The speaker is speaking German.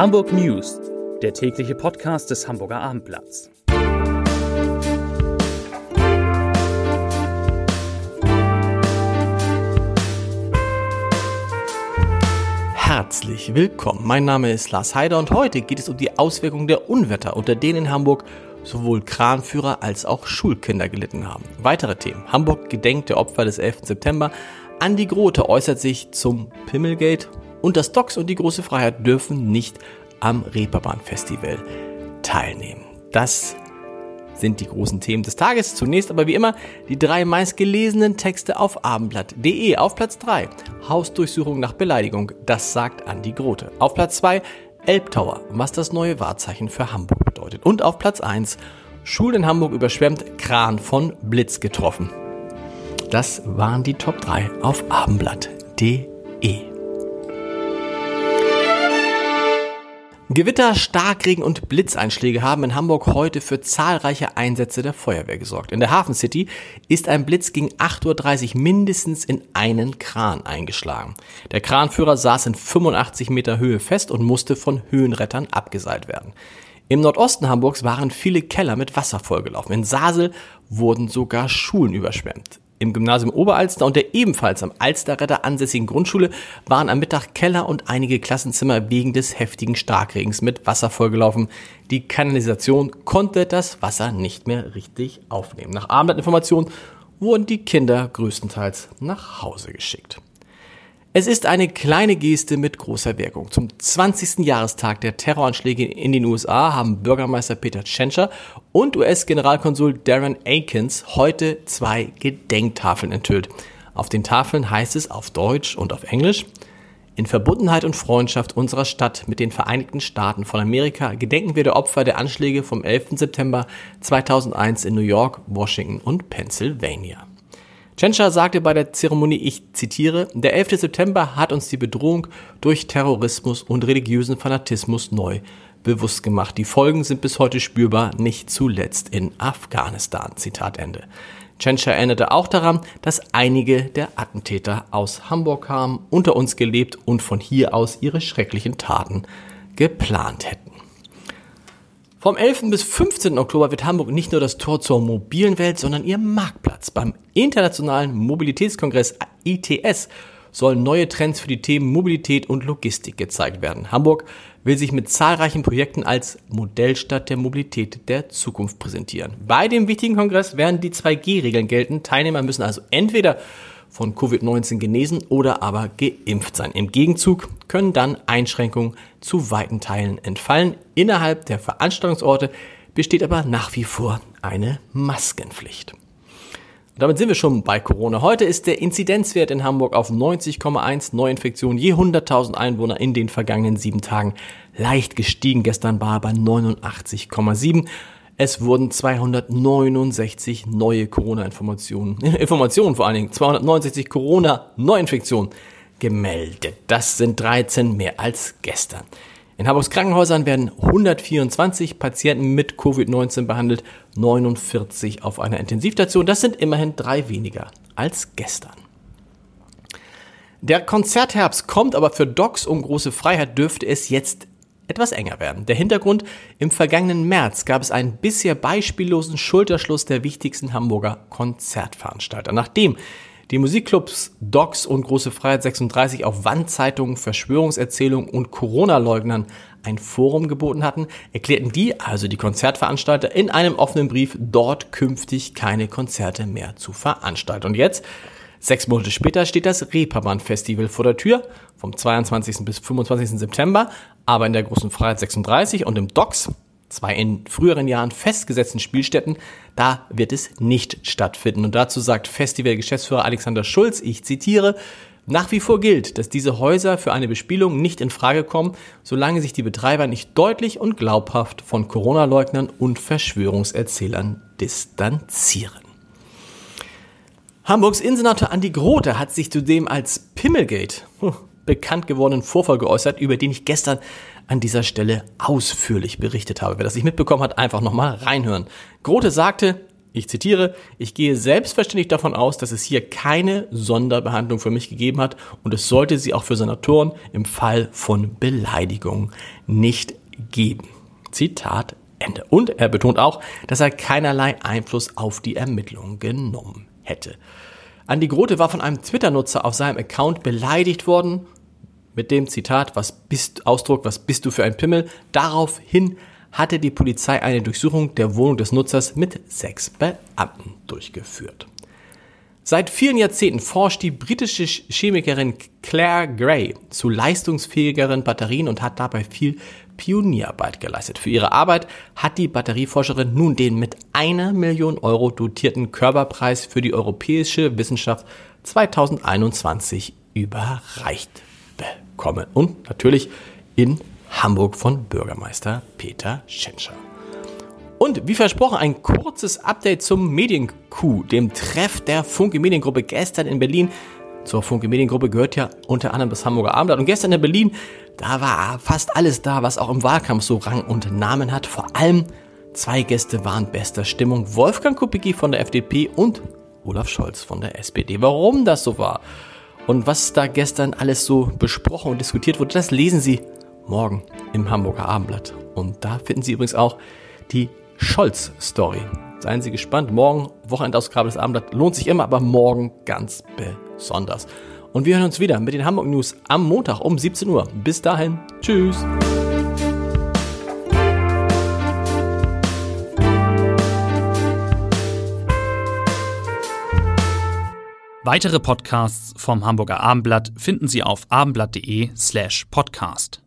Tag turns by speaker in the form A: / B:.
A: Hamburg News, der tägliche Podcast des Hamburger Abendblatts.
B: Herzlich willkommen. Mein Name ist Lars Heider und heute geht es um die Auswirkungen der Unwetter, unter denen in Hamburg sowohl Kranführer als auch Schulkinder gelitten haben. Weitere Themen. Hamburg gedenkt der Opfer des 11. September. Andi Grote äußert sich zum Pimmelgate und das Docks und die Große Freiheit dürfen nicht am Reeperbahn-Festival teilnehmen. Das sind die großen Themen des Tages. Zunächst aber wie immer die drei meistgelesenen Texte auf abendblatt.de. Auf Platz 3 Hausdurchsuchung nach Beleidigung, das sagt Andi Grote. Auf Platz 2 Elbtower, was das neue Wahrzeichen für Hamburg bedeutet. Und auf Platz 1 Schulen in Hamburg überschwemmt, Kran von Blitz getroffen. Das waren die Top 3 auf abendblatt.de. Gewitter, Starkregen und Blitzeinschläge haben in Hamburg heute für zahlreiche Einsätze der Feuerwehr gesorgt. In der Hafen City ist ein Blitz gegen 8.30 Uhr mindestens in einen Kran eingeschlagen. Der Kranführer saß in 85 Meter Höhe fest und musste von Höhenrettern abgeseilt werden. Im Nordosten Hamburgs waren viele Keller mit Wasser vollgelaufen. In Sasel wurden sogar Schulen überschwemmt. Im Gymnasium Oberalster und der ebenfalls am Alsterretter ansässigen Grundschule waren am Mittag Keller und einige Klassenzimmer wegen des heftigen Starkregens mit Wasser vollgelaufen. Die Kanalisation konnte das Wasser nicht mehr richtig aufnehmen. Nach Abendblattinformationen wurden die Kinder größtenteils nach Hause geschickt. Es ist eine kleine Geste mit großer Wirkung. Zum 20. Jahrestag der Terroranschläge in den USA haben Bürgermeister Peter Tschentscher und US-Generalkonsul Darren Akins heute zwei Gedenktafeln enthüllt. Auf den Tafeln heißt es auf Deutsch und auf Englisch, in Verbundenheit und Freundschaft unserer Stadt mit den Vereinigten Staaten von Amerika gedenken wir der Opfer der Anschläge vom 11. September 2001 in New York, Washington und Pennsylvania. Tschentscher sagte bei der Zeremonie, ich zitiere, der 11. September hat uns die Bedrohung durch Terrorismus und religiösen Fanatismus neu bewusst gemacht. Die Folgen sind bis heute spürbar, nicht zuletzt in Afghanistan. Zitat Ende. Tschentscher erinnerte auch daran, dass einige der Attentäter aus Hamburg kamen, unter uns gelebt und von hier aus ihre schrecklichen Taten geplant hätten. Vom 11. bis 15. Oktober wird Hamburg nicht nur das Tor zur mobilen Welt, sondern ihr Marktplatz. Beim Internationalen Mobilitätskongress ITS sollen neue Trends für die Themen Mobilität und Logistik gezeigt werden. Hamburg will sich mit zahlreichen Projekten als Modellstadt der Mobilität der Zukunft präsentieren. Bei dem wichtigen Kongress werden die 2G-Regeln gelten. Teilnehmer müssen also entweder von Covid-19 genesen oder aber geimpft sein. Im Gegenzug können dann Einschränkungen zu weiten Teilen entfallen. Innerhalb der Veranstaltungsorte besteht aber nach wie vor eine Maskenpflicht. Und damit sind wir schon bei Corona. Heute ist der Inzidenzwert in Hamburg auf 90,1 Neuinfektionen je 100.000 Einwohner in den vergangenen sieben Tagen leicht gestiegen. Gestern war er bei 89,7. Es wurden 269 neue Corona-Informationen, Informationen vor allen Dingen, 269 Corona-Neuinfektionen gemeldet. Das sind 13 mehr als gestern. In Hamburgs Krankenhäusern werden 124 Patienten mit Covid-19 behandelt, 49 auf einer Intensivstation. Das sind immerhin drei weniger als gestern. Der Konzertherbst kommt, aber für Docs um große Freiheit dürfte es jetzt etwas enger werden. Der Hintergrund, im vergangenen März gab es einen bisher beispiellosen Schulterschluss der wichtigsten Hamburger Konzertveranstalter. Nachdem die Musikclubs Docs und Große Freiheit 36 auf Wandzeitungen, Verschwörungserzählungen und Corona-Leugnern ein Forum geboten hatten, erklärten die, also die Konzertveranstalter, in einem offenen Brief, dort künftig keine Konzerte mehr zu veranstalten. Und jetzt Sechs Monate später steht das Reeperbahn-Festival vor der Tür, vom 22. bis 25. September, aber in der Großen Freiheit 36 und im Docks, zwei in früheren Jahren festgesetzten Spielstätten, da wird es nicht stattfinden. Und dazu sagt Festivalgeschäftsführer Alexander Schulz, ich zitiere, nach wie vor gilt, dass diese Häuser für eine Bespielung nicht in Frage kommen, solange sich die Betreiber nicht deutlich und glaubhaft von Corona-Leugnern und Verschwörungserzählern distanzieren. Hamburgs Innensenator Andi Grote hat sich zudem als Pimmelgate bekannt gewordenen Vorfall geäußert, über den ich gestern an dieser Stelle ausführlich berichtet habe. Wer das nicht mitbekommen hat, einfach nochmal reinhören. Grote sagte, Ich zitiere, ich gehe selbstverständlich davon aus, dass es hier keine Sonderbehandlung für mich gegeben hat und es sollte sie auch für Senatoren im Fall von Beleidigung nicht geben. Zitat Ende. Und er betont auch, dass er keinerlei Einfluss auf die Ermittlungen genommen hätte. Andi Grote war von einem Twitter-Nutzer auf seinem Account beleidigt worden mit dem Zitat, was bist, Ausdruck, was bist du für ein Pimmel? Daraufhin hatte die Polizei eine Durchsuchung der Wohnung des Nutzers mit sechs Beamten durchgeführt. Seit vielen Jahrzehnten forscht die britische Chemikerin Claire Gray zu leistungsfähigeren Batterien und hat dabei viel Pionierarbeit geleistet. Für ihre Arbeit hat die Batterieforscherin nun den mit einer Million Euro dotierten Körperpreis für die europäische Wissenschaft 2021 überreicht bekommen. Und natürlich in Hamburg von Bürgermeister Peter Schenscher. Und wie versprochen, ein kurzes Update zum Mediencoup, dem Treff der Funke Mediengruppe gestern in Berlin. Zur Funke Mediengruppe gehört ja unter anderem das Hamburger Abendblatt. Und gestern in Berlin, da war fast alles da, was auch im Wahlkampf so Rang und Namen hat. Vor allem zwei Gäste waren bester Stimmung. Wolfgang Kubicki von der FDP und Olaf Scholz von der SPD. Warum das so war und was da gestern alles so besprochen und diskutiert wurde, das lesen Sie morgen im Hamburger Abendblatt. Und da finden Sie übrigens auch die Scholz-Story. Seien Sie gespannt. Morgen, Wochenendausgabe des Abendblatt, lohnt sich immer, aber morgen ganz besonders. Und wir hören uns wieder mit den Hamburg News am Montag um 17 Uhr. Bis dahin, tschüss.
A: Weitere Podcasts vom Hamburger Abendblatt finden Sie auf abendblatt.de slash podcast.